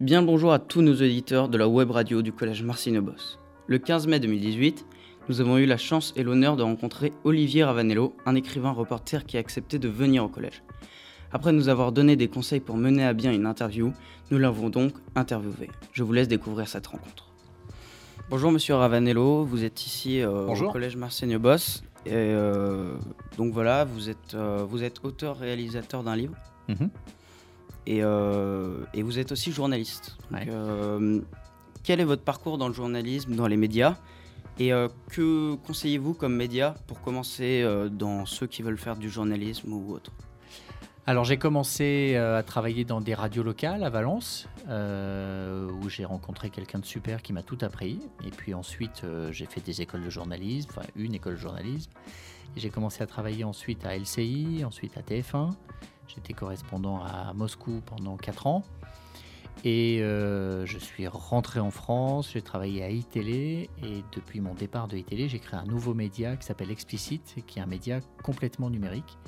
Bien bonjour à tous nos auditeurs de la web radio du collège Marcino Boss. Le 15 mai 2018, nous avons eu la chance et l'honneur de rencontrer Olivier Ravanello, un écrivain reporter qui a accepté de venir au collège. Après nous avoir donné des conseils pour mener à bien une interview, nous l'avons donc interviewé. Je vous laisse découvrir cette rencontre. Bonjour Monsieur Ravanello, vous êtes ici euh, au collège Marceno Boss. Et euh, donc voilà, vous êtes, euh, vous êtes auteur-réalisateur d'un livre. Mhm. Euh, et, vous êtes aussi journaliste. Euh, quel est votre parcours dans le journalisme, dans les médias? Et euh, que conseillez-vous comme média pour commencer dans ceux qui veulent faire du journalisme ou autre? Alors j'ai commencé à travailler dans des radios locales à Valence, où j'ai rencontré quelqu'un de super qui m'a tout appris. Et puis ensuite j'ai fait des écoles de journalisme, enfin une école de journalisme. J'ai commencé à travailler ensuite à LCI, ensuite à TF1. J'étais correspondant à Moscou pendant 4 ans. Et euh, je suis rentré en France, j'ai travaillé à iTélé et depuis mon départ de iTélé, j'ai créé un nouveau média qui s'appelle Explicit, qui est un média complètement numérique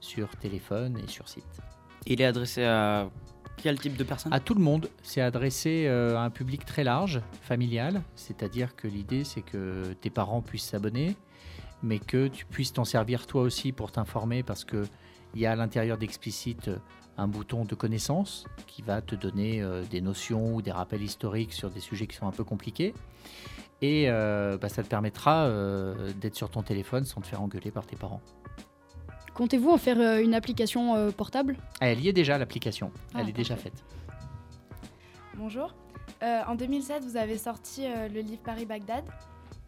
sur téléphone et sur site. Il est adressé à quel type de personnes? À tout le monde. C'est adressé euh, à un public très large, familial. C'est-à-dire que l'idée, c'est que tes parents puissent s'abonner, mais que tu puisses t'en servir toi aussi pour t'informer parce que il y a à l'intérieur d'Explicite euh, un bouton de connaissance qui va te donner euh, des notions ou des rappels historiques sur des sujets qui sont un peu compliqués. Et euh, bah, ça te permettra d'être sur ton téléphone sans te faire engueuler par tes parents. Comptez-vous en faire une application portable? Elle y est déjà, l'application. Ah, Elle est déjà faite. Bonjour. en 2007, vous avez sorti le livre Paris-Bagdad.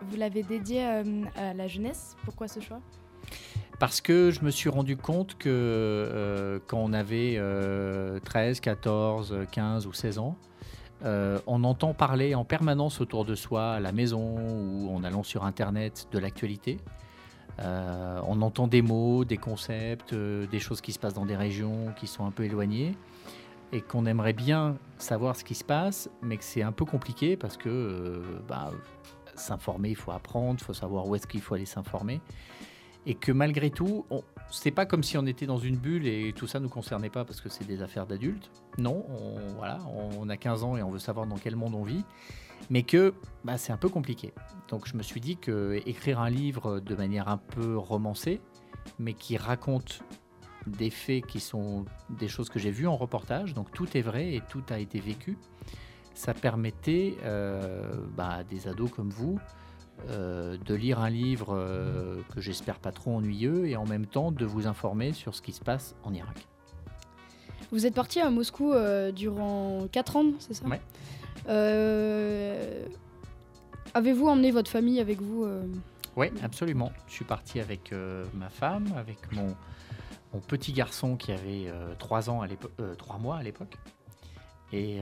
Vous l'avez dédié à la jeunesse. Pourquoi ce choix? Parce que je me suis rendu compte que euh, quand on avait 13, 14, 15 ou 16 ans, euh, on entend parler en permanence autour de soi, à la maison ou en allant sur Internet, de l'actualité. Euh, on entend des mots, des concepts, des choses qui se passent dans des régions qui sont un peu éloignées et qu'on aimerait bien savoir ce qui se passe, mais que c'est un peu compliqué parce que bah, s'informer, il faut apprendre, il faut savoir où est-ce qu'il faut aller s'informer et que malgré tout, c'est pas comme si on était dans une bulle et tout ça nous concernait pas parce que c'est des affaires d'adultes. Non, on, voilà, on a 15 ans et on veut savoir dans quel monde on vit, mais que bah, c'est un peu compliqué. Donc je me suis dit que écrire un livre de manière un peu romancée, mais qui raconte des faits qui sont des choses que j'ai vues en reportage, donc tout est vrai et tout a été vécu, ça permettait euh, bah, à des ados comme vous euh, de lire un livre euh, que j'espère pas trop ennuyeux et en même temps de vous informer sur ce qui se passe en Irak. Vous êtes parti à Moscou euh, durant 4 ans, c'est ça? Oui. Avez-vous emmené votre famille avec vous Oui, absolument. Je suis parti avec ma femme, avec mon, mon, petit garçon qui avait 3 ans à l'époque, 3 mois à l'époque. Et,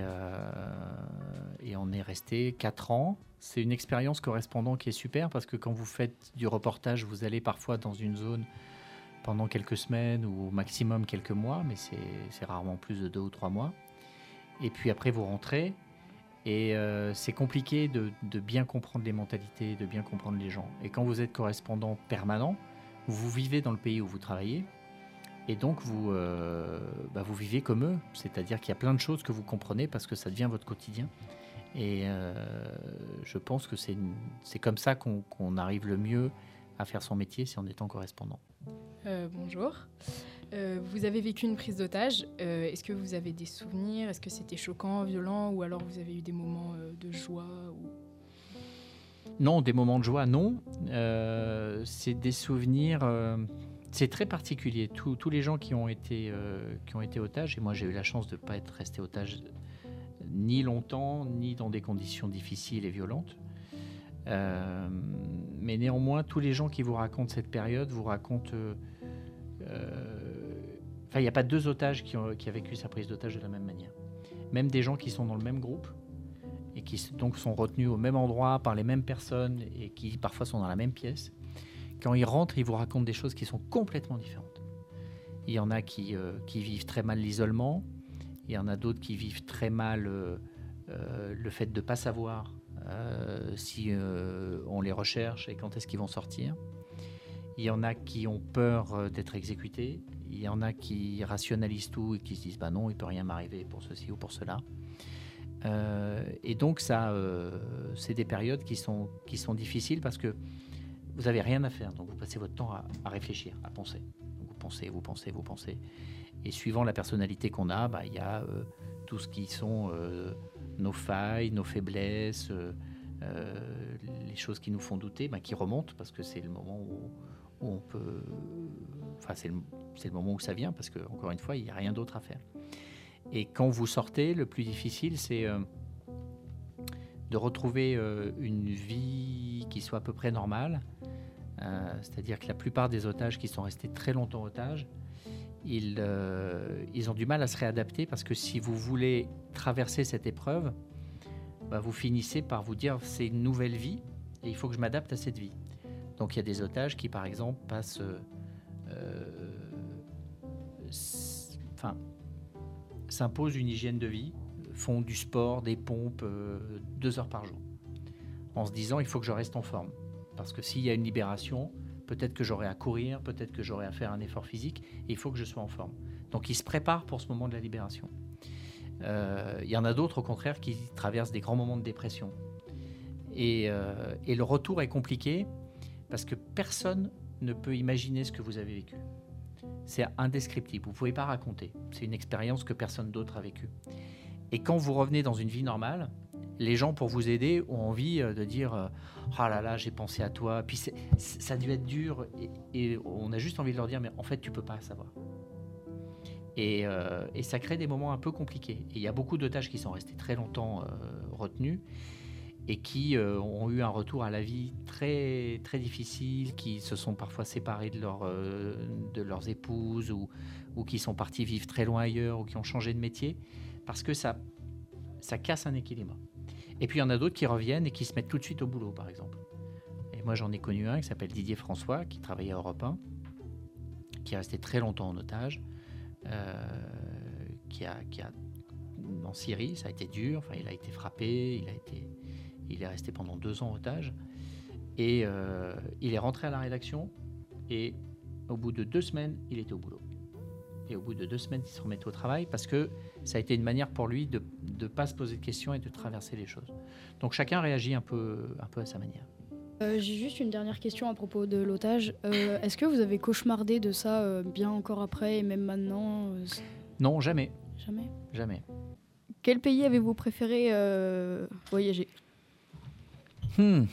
et on est resté 4 ans c'est une expérience correspondant qui est super parce que quand vous faites du reportage, vous allez parfois dans une zone pendant quelques semaines ou au maximum quelques mois, mais c'est rarement plus de deux ou trois mois. Et puis après, vous rentrez et euh, c'est compliqué de, bien comprendre les mentalités, de bien comprendre les gens. Et quand vous êtes correspondant permanent, vous vivez dans le pays où vous travaillez. Et donc, vous, euh, bah, vous vivez comme eux. C'est-à-dire qu'il y a plein de choses que vous comprenez parce que ça devient votre quotidien. Et euh, je pense que c'est comme ça qu'on arrive le mieux à faire son métier si on est en correspondant. Euh, bonjour. Vous avez vécu une prise d'otage. Est-ce que vous avez des souvenirs? Est-ce que c'était choquant, violent? Ou alors vous avez eu des moments de joie Non, des moments de joie, non. c'est des souvenirs. C'est très particulier. tous les gens qui ont été, qui ont été otages, et moi j'ai eu la chance de ne pas être resté otage ni longtemps, ni dans des conditions difficiles et violentes. Euh, mais néanmoins, tous les gens qui vous racontent cette période vous racontent... Euh, enfin, il n'y a pas deux otages qui ont, qui ont vécu sa prise d'otage de la même manière. Même des gens qui sont dans le même groupe et qui donc sont retenus au même endroit par les mêmes personnes et qui parfois sont dans la même pièce, quand ils rentrent, ils vous racontent des choses qui sont complètement différentes. Il y en a qui, euh, vivent très mal l'isolement, il y en a d'autres qui vivent très mal euh, euh, le fait de ne pas savoir si on les recherche et quand est-ce qu'ils vont sortir. Il y en a qui ont peur d'être exécutés. Il y en a qui rationalisent tout et qui se disent bah non, il peut rien m'arriver pour ceci ou pour cela. Et donc, ça, c'est des périodes qui sont difficiles parce que vous n'avez rien à faire. Donc, vous passez votre temps à, réfléchir, à penser. Vous pensez, vous pensez, vous pensez. Et suivant la personnalité qu'on a, bah, il y a euh, tout ce qui sont euh, nos failles, nos faiblesses, euh, les choses qui nous font douter, bah, qui remontent parce que c'est le moment où, on peut. Enfin, c'est le, le moment où ça vient parce que, encore une fois, il n'y a rien d'autre à faire. Et quand vous sortez, le plus difficile, c'est de retrouver une vie qui soit à peu près normale. Euh, C'est-à-dire que la plupart des otages qui sont restés très longtemps otages, ils, euh, ils ont du mal à se réadapter parce que si vous voulez traverser cette épreuve, bah, vous finissez par vous dire c'est une nouvelle vie et il faut que je m'adapte à cette vie. Donc il y a des otages qui, par exemple, passent, euh, s'imposent une hygiène de vie, font du sport, des pompes deux heures par jour, en se disant il faut que je reste en forme, parce que s'il y a une libération, peut-être que j'aurai à courir, peut-être que j'aurai à faire un effort physique, et il faut que je sois en forme. Donc ils se préparent pour ce moment de la libération. Euh, Il y en a d'autres, au contraire, qui traversent des grands moments de dépression. Et, euh, et le retour est compliqué parce que personne ne peut imaginer ce que vous avez vécu. C'est indescriptible, vous ne pouvez pas raconter. C'est une expérience que personne d'autre a vécue. Et quand vous revenez dans une vie normale, les gens, pour vous aider, ont envie euh, de dire euh, Ah là là, j'ai pensé à toi. Puis ça a dû être dur. Et, on a juste envie de leur dire Mais en fait, tu peux pas savoir. Et, euh, et ça crée des moments un peu compliqués. Et il y a beaucoup d'otages qui sont restés très longtemps euh, retenus et qui ont eu un retour à la vie très, très difficile, qui se sont parfois séparés de, leur, de leurs épouses ou, ou qui sont partis vivre très loin ailleurs ou qui ont changé de métier parce que ça, ça casse un équilibre. Et puis il y en a d'autres qui reviennent et qui se mettent tout de suite au boulot, par exemple. Et moi j'en ai connu un qui s'appelle Didier François, qui travaillait à Europe 1, qui est resté très longtemps en otage, euh, qui, a, qui a en Syrie, ça a été dur, il a été frappé, il a été, il est resté pendant deux ans otage, et euh, il est rentré à la rédaction, et au bout de deux semaines, il était au boulot. Et au bout de deux semaines, il se remettait au travail parce que ça a été une manière pour lui de ne pas se poser de questions et de traverser les choses. Donc chacun réagit un peu, un peu à sa manière. Euh, J'ai juste une dernière question à propos de l'otage. Euh, Est-ce que vous avez cauchemardé de ça euh, bien encore après et même maintenant Non, jamais, Jamais? jamais. Quel pays avez-vous préféré voyager? Hmm,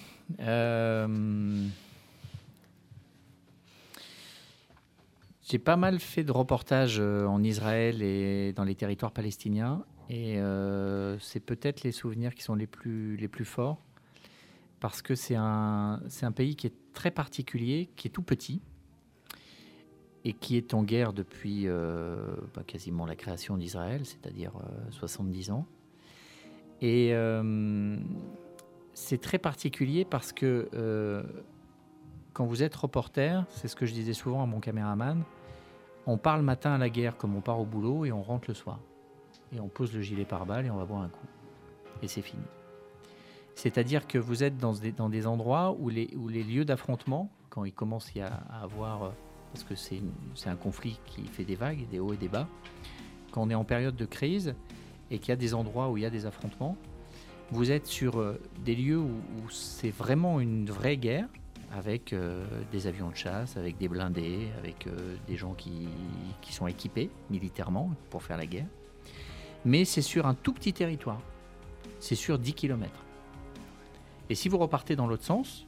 J'ai pas mal fait de reportages euh, en Israël et dans les territoires palestiniens. Et euh, c'est peut-être les souvenirs qui sont les plus, les plus forts. Parce que c'est un, c'est un pays qui est très particulier, qui est tout petit. Et qui est en guerre depuis euh, bah, quasiment la création d'Israël, c'est-à-dire euh, 70 ans. Et c'est très particulier parce que quand vous êtes reporter, c'est ce que je disais souvent à mon caméraman, on part le matin à la guerre comme on part au boulot et on rentre le soir. Et on pose le gilet pare-balles et on va boire un coup. Et c'est fini. C'est-à-dire que vous êtes dans des, endroits où les, lieux d'affrontement, quand il commence a- à avoir, euh, parce que c'est un conflit qui fait des vagues, des hauts et des bas, quand on est en période de crise et qu'il y a des endroits où il y a des affrontements, vous êtes sur euh, des lieux où c'est vraiment une vraie guerre, avec euh, des avions de chasse, avec des blindés, avec euh, des gens qui, qui sont équipés militairement pour faire la guerre. Mais c'est sur un tout petit territoire. C'est sur 10 km. Et si vous repartez dans l'autre sens,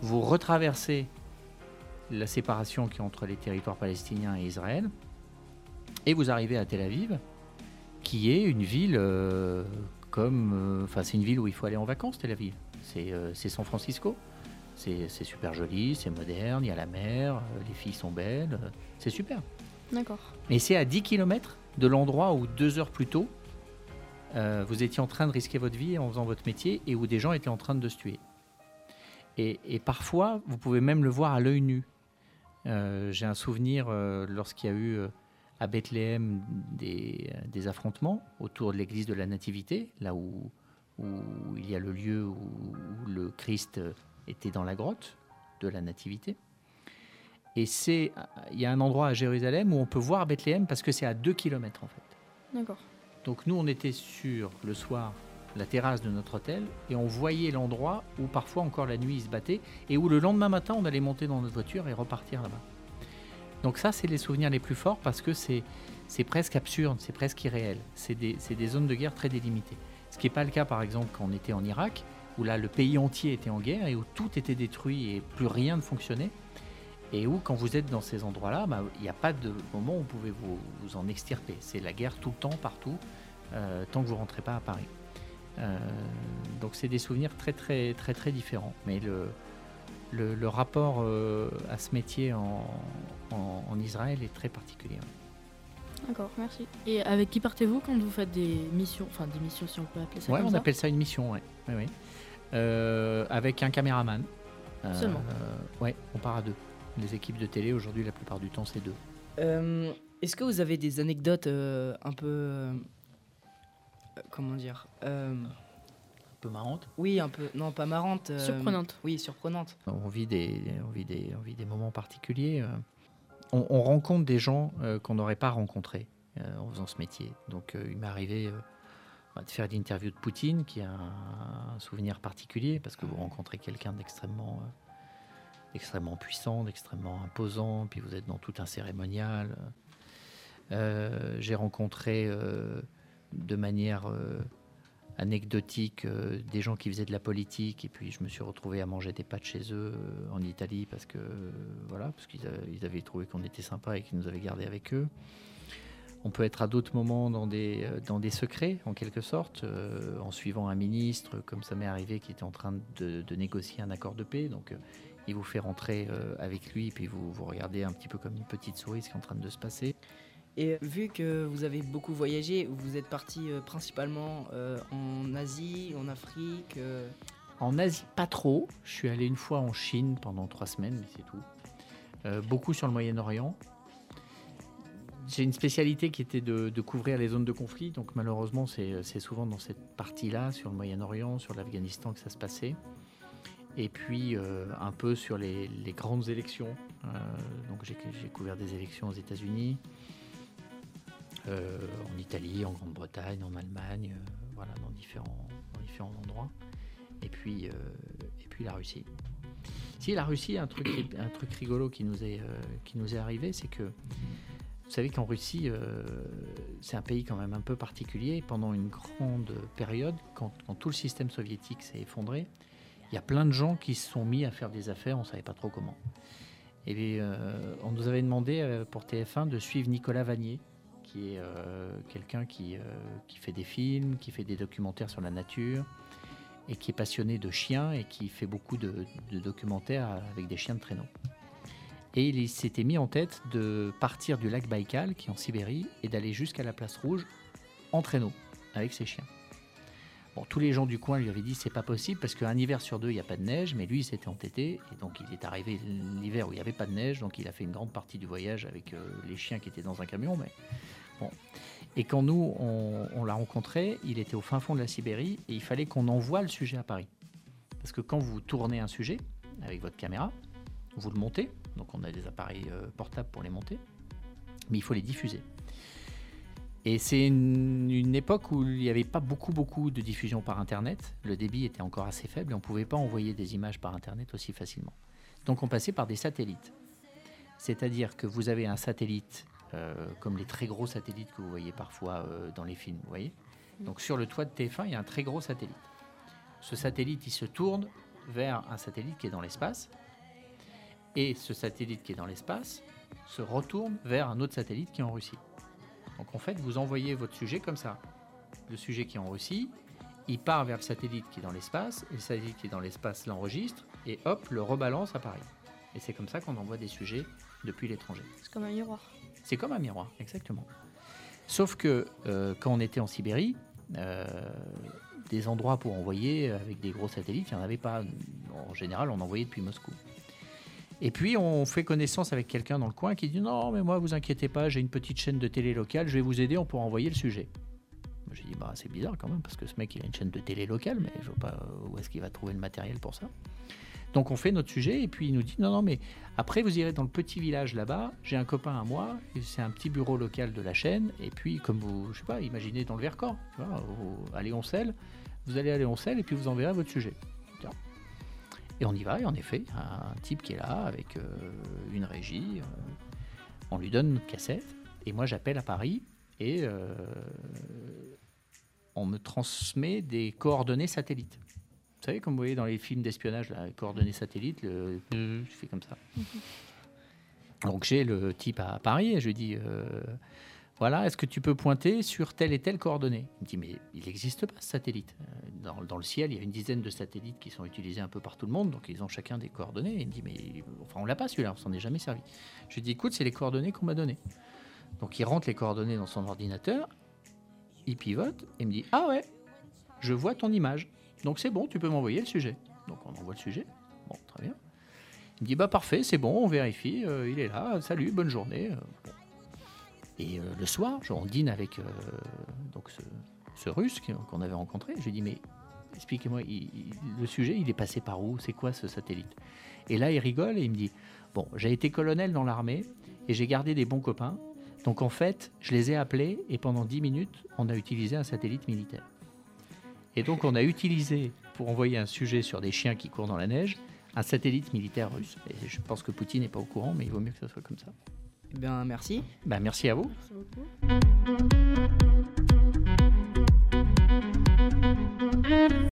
vous retraversez la séparation qui est entre les territoires palestiniens et Israël, et vous arrivez à Tel Aviv, qui est une ville euh, comme... Enfin, c'est une ville où il faut aller en vacances, Tel Aviv. C'est San Francisco. C'est super joli, c'est moderne, il y a la mer, euh, les filles sont belles, euh, c'est super. D'accord. Et c'est à 10 km de l'endroit où deux heures plus tôt, euh, vous étiez en train de risquer votre vie en faisant votre métier et où des gens étaient en train de se tuer. Et, et parfois, vous pouvez même le voir à l'œil nu. Euh, J'ai un souvenir euh, lorsqu'il y a eu à Bethléem des, des affrontements autour de l'église de la Nativité, là où, où il y a le lieu où, où le Christ était dans la grotte de la Nativité. Et c'est, il y a un endroit à Jérusalem où on peut voir Bethléem parce que c'est à 2 km en fait. D'accord. Donc nous, on était sur le soir la terrasse de notre hôtel et on voyait l'endroit où parfois encore la nuit il se battait et où le lendemain matin on allait monter dans notre voiture et repartir là-bas. Donc ça c'est les souvenirs les plus forts parce que c'est c'est presque absurde, c'est presque irréel. C'est des, c'est des zones de guerre très délimitées. Ce qui n'est pas le cas par exemple quand on était en Irak où là le pays entier était en guerre et où tout était détruit et plus rien ne fonctionnait. Et où, quand vous êtes dans ces endroits-là, bah, il n'y a pas de moment où vous pouvez vous, vous en extirper. C'est la guerre tout le temps, partout, euh, tant que vous ne rentrez pas à Paris. Euh, donc c'est des souvenirs très très très très différents. Mais le, le, le rapport euh, à ce métier en, en- en Israël est très particulier. D'accord, merci. Et avec qui partez-vous quand vous faites des missions Enfin, des missions, si on peut appeler ça Ouais, comme on ça? appelle ça une mission, ouais. Ouais, ouais. Euh, avec un caméraman. Euh, Seulement. Ouais, on part à deux. Les équipes de télé, aujourd'hui, la plupart du temps, c'est deux. Euh, Est-ce que vous avez des anecdotes euh, un peu. euh, euh, comment dire Euh, Un peu marrante. Oui, un peu. Non, pas marrante. euh, Surprenante. Oui, surprenante. On vit des, on vit des, on vit des moments particuliers. euh. On, on rencontre des gens euh, qu'on n'aurait pas rencontrés euh, en faisant ce métier. Donc, euh, il m'est arrivé euh, bah, de faire l'interview de Poutine, qui a un, souvenir particulier, parce que vous rencontrez quelqu'un d'extrêmement euh, extrêmement puissant, d'extrêmement imposant, puis vous êtes dans tout un cérémonial. Euh, J'ai rencontré euh, de manière euh, anecdotique des gens qui faisaient de la politique et puis je me suis retrouvé à manger des pâtes chez eux en Italie parce que voilà parce qu'ils avaient trouvé qu'on était sympa et qu'ils nous avaient gardé avec eux. On peut être à d'autres moments dans des, euh, dans des secrets, en quelque sorte, euh, en suivant un ministre, comme ça m'est arrivé, qui était en train de, de négocier un accord de paix. Donc, euh, il vous fait rentrer euh, avec lui, puis vous, vous regardez un petit peu comme une petite souris ce qui est en train de se passer. Et vu que vous avez beaucoup voyagé, vous êtes parti principalement en Asie, en Afrique. En Asie, pas trop. Je suis allé une fois en Chine pendant trois semaines, mais c'est tout. Beaucoup sur le Moyen-Orient. J'ai une spécialité qui était de, couvrir les zones de conflit, donc malheureusement c'est souvent dans cette partie-là, sur le Moyen-Orient, sur l'Afghanistan que ça se passait. Et puis euh, un peu sur les, grandes élections. Euh, donc j'ai couvert des élections aux États-Unis, euh, en Italie, en Grande-Bretagne, en Allemagne, voilà, dans différents, endroits. Et puis, et puis la Russie. Si la Russie, un truc, un truc rigolo qui nous est, qui nous est arrivé, c'est que vous savez qu'en Russie, euh, c'est un pays quand même un peu particulier. Pendant une grande période, quand, tout le système soviétique s'est effondré, il y a plein de gens qui se sont mis à faire des affaires, on ne savait pas trop comment. Et euh, on nous avait demandé euh, pour TF1 de suivre Nicolas Vanier, qui est quelqu'un qui, fait des films, qui fait des documentaires sur la nature, et qui est passionné de chiens et qui fait beaucoup de documentaires avec des chiens de traîneau. Et il s'était mis en tête de partir du lac Baïkal, qui est en Sibérie, et d'aller jusqu'à la place rouge en traîneau avec ses chiens. Bon, tous les gens du coin lui avaient dit c'est pas possible parce qu'un hiver sur deux il n'y a pas de neige, mais lui il s'était entêté et donc il est arrivé l'hiver où il n'y avait pas de neige, donc il a fait une grande partie du voyage avec euh, les chiens qui étaient dans un camion. Mais bon. Et quand nous on, on l'a rencontré, il était au fin fond de la Sibérie et il fallait qu'on envoie le sujet à Paris. Parce que quand vous tournez un sujet avec votre caméra, vous le montez, donc on a des appareils euh, portables pour les monter, mais il faut les diffuser. Et c'est une, époque où il n'y avait pas beaucoup, beaucoup de diffusion par Internet. Le débit était encore assez faible et on ne pouvait pas envoyer des images par Internet aussi facilement. Donc on passait par des satellites. C'est-à-dire que vous avez un satellite, euh, comme les très gros satellites que vous voyez parfois euh, dans les films, vous voyez Donc sur le toit de TF1, il y a un très gros satellite. Ce satellite, il se tourne vers un satellite qui est dans l'espace. Et ce satellite qui est dans l'espace se retourne vers un autre satellite qui est en Russie. Donc en fait, vous envoyez votre sujet comme ça. Le sujet qui est en Russie, il part vers le satellite qui est dans l'espace, et le satellite qui est dans l'espace l'enregistre, et hop, le rebalance à Paris. Et c'est comme ça qu'on envoie des sujets depuis l'étranger. C'est comme un miroir. C'est comme un miroir, exactement. Sauf que euh, quand on était en Sibérie, euh, des endroits pour envoyer avec des gros satellites, il n'y en avait pas. En général, on envoyait depuis Moscou. Et puis, on fait connaissance avec quelqu'un dans le coin qui dit Non, mais moi, vous inquiétez pas, j'ai une petite chaîne de télé locale, je vais vous aider, on pourra envoyer le sujet. J'ai dit Bah, c'est bizarre quand même, parce que ce mec, il a une chaîne de télé locale, mais je vois pas où est-ce qu'il va trouver le matériel pour ça. Donc, on fait notre sujet, et puis il nous dit Non, non, mais après, vous irez dans le petit village là-bas. J'ai un copain à moi, c'est un petit bureau local de la chaîne. Et puis, comme vous, je sais pas, imaginez dans le Vercors, tu vois, vous allez aller sel et puis vous enverrez votre sujet. Et on y va, et en effet, un type qui est là avec euh, une régie, euh, on lui donne notre cassette, et moi j'appelle à Paris, et euh, on me transmet des coordonnées satellites. Vous savez, comme vous voyez dans les films d'espionnage, là, les coordonnées satellites, le, je fais comme ça. Donc j'ai le type à Paris et je lui dis voilà, est-ce que tu peux pointer sur telle et telle coordonnée? Il me dit mais il n'existe pas ce satellite. Euh, Dans, le ciel, il y a une dizaine de satellites qui sont utilisés un peu par tout le monde, donc ils ont chacun des coordonnées. il me dit mais enfin on l'a pas celui-là, on s'en est jamais servi. Je lui dis écoute, c'est les coordonnées qu'on m'a données. Donc il rentre les coordonnées dans son ordinateur, il pivote et me dit ah ouais, je vois ton image. Donc c'est bon, tu peux m'envoyer le sujet. Donc on envoie le sujet. Bon, très bien. Il me dit bah parfait, c'est bon, on vérifie, euh, il est là, salut, bonne journée. euh, bon. Et euh, le soir, on dîne avec euh, donc ce, russe qu'on avait rencontré. Je lui dis mais expliquez-moi, le sujet, il est passé par où? C'est quoi ce satellite? Et là, il rigole et il me dit bon, j'ai été colonel dans l'armée et j'ai gardé des bons copains. Donc en fait, je les ai appelés et pendant 10 minutes, on a utilisé un satellite militaire. Et donc on a utilisé, pour envoyer un sujet sur des chiens qui courent dans la neige, un satellite militaire russe. Et je pense que Poutine n'est pas au courant, mais il vaut mieux que ce soit comme ça. Eh bien, merci. Ben, merci à vous. Merci beaucoup.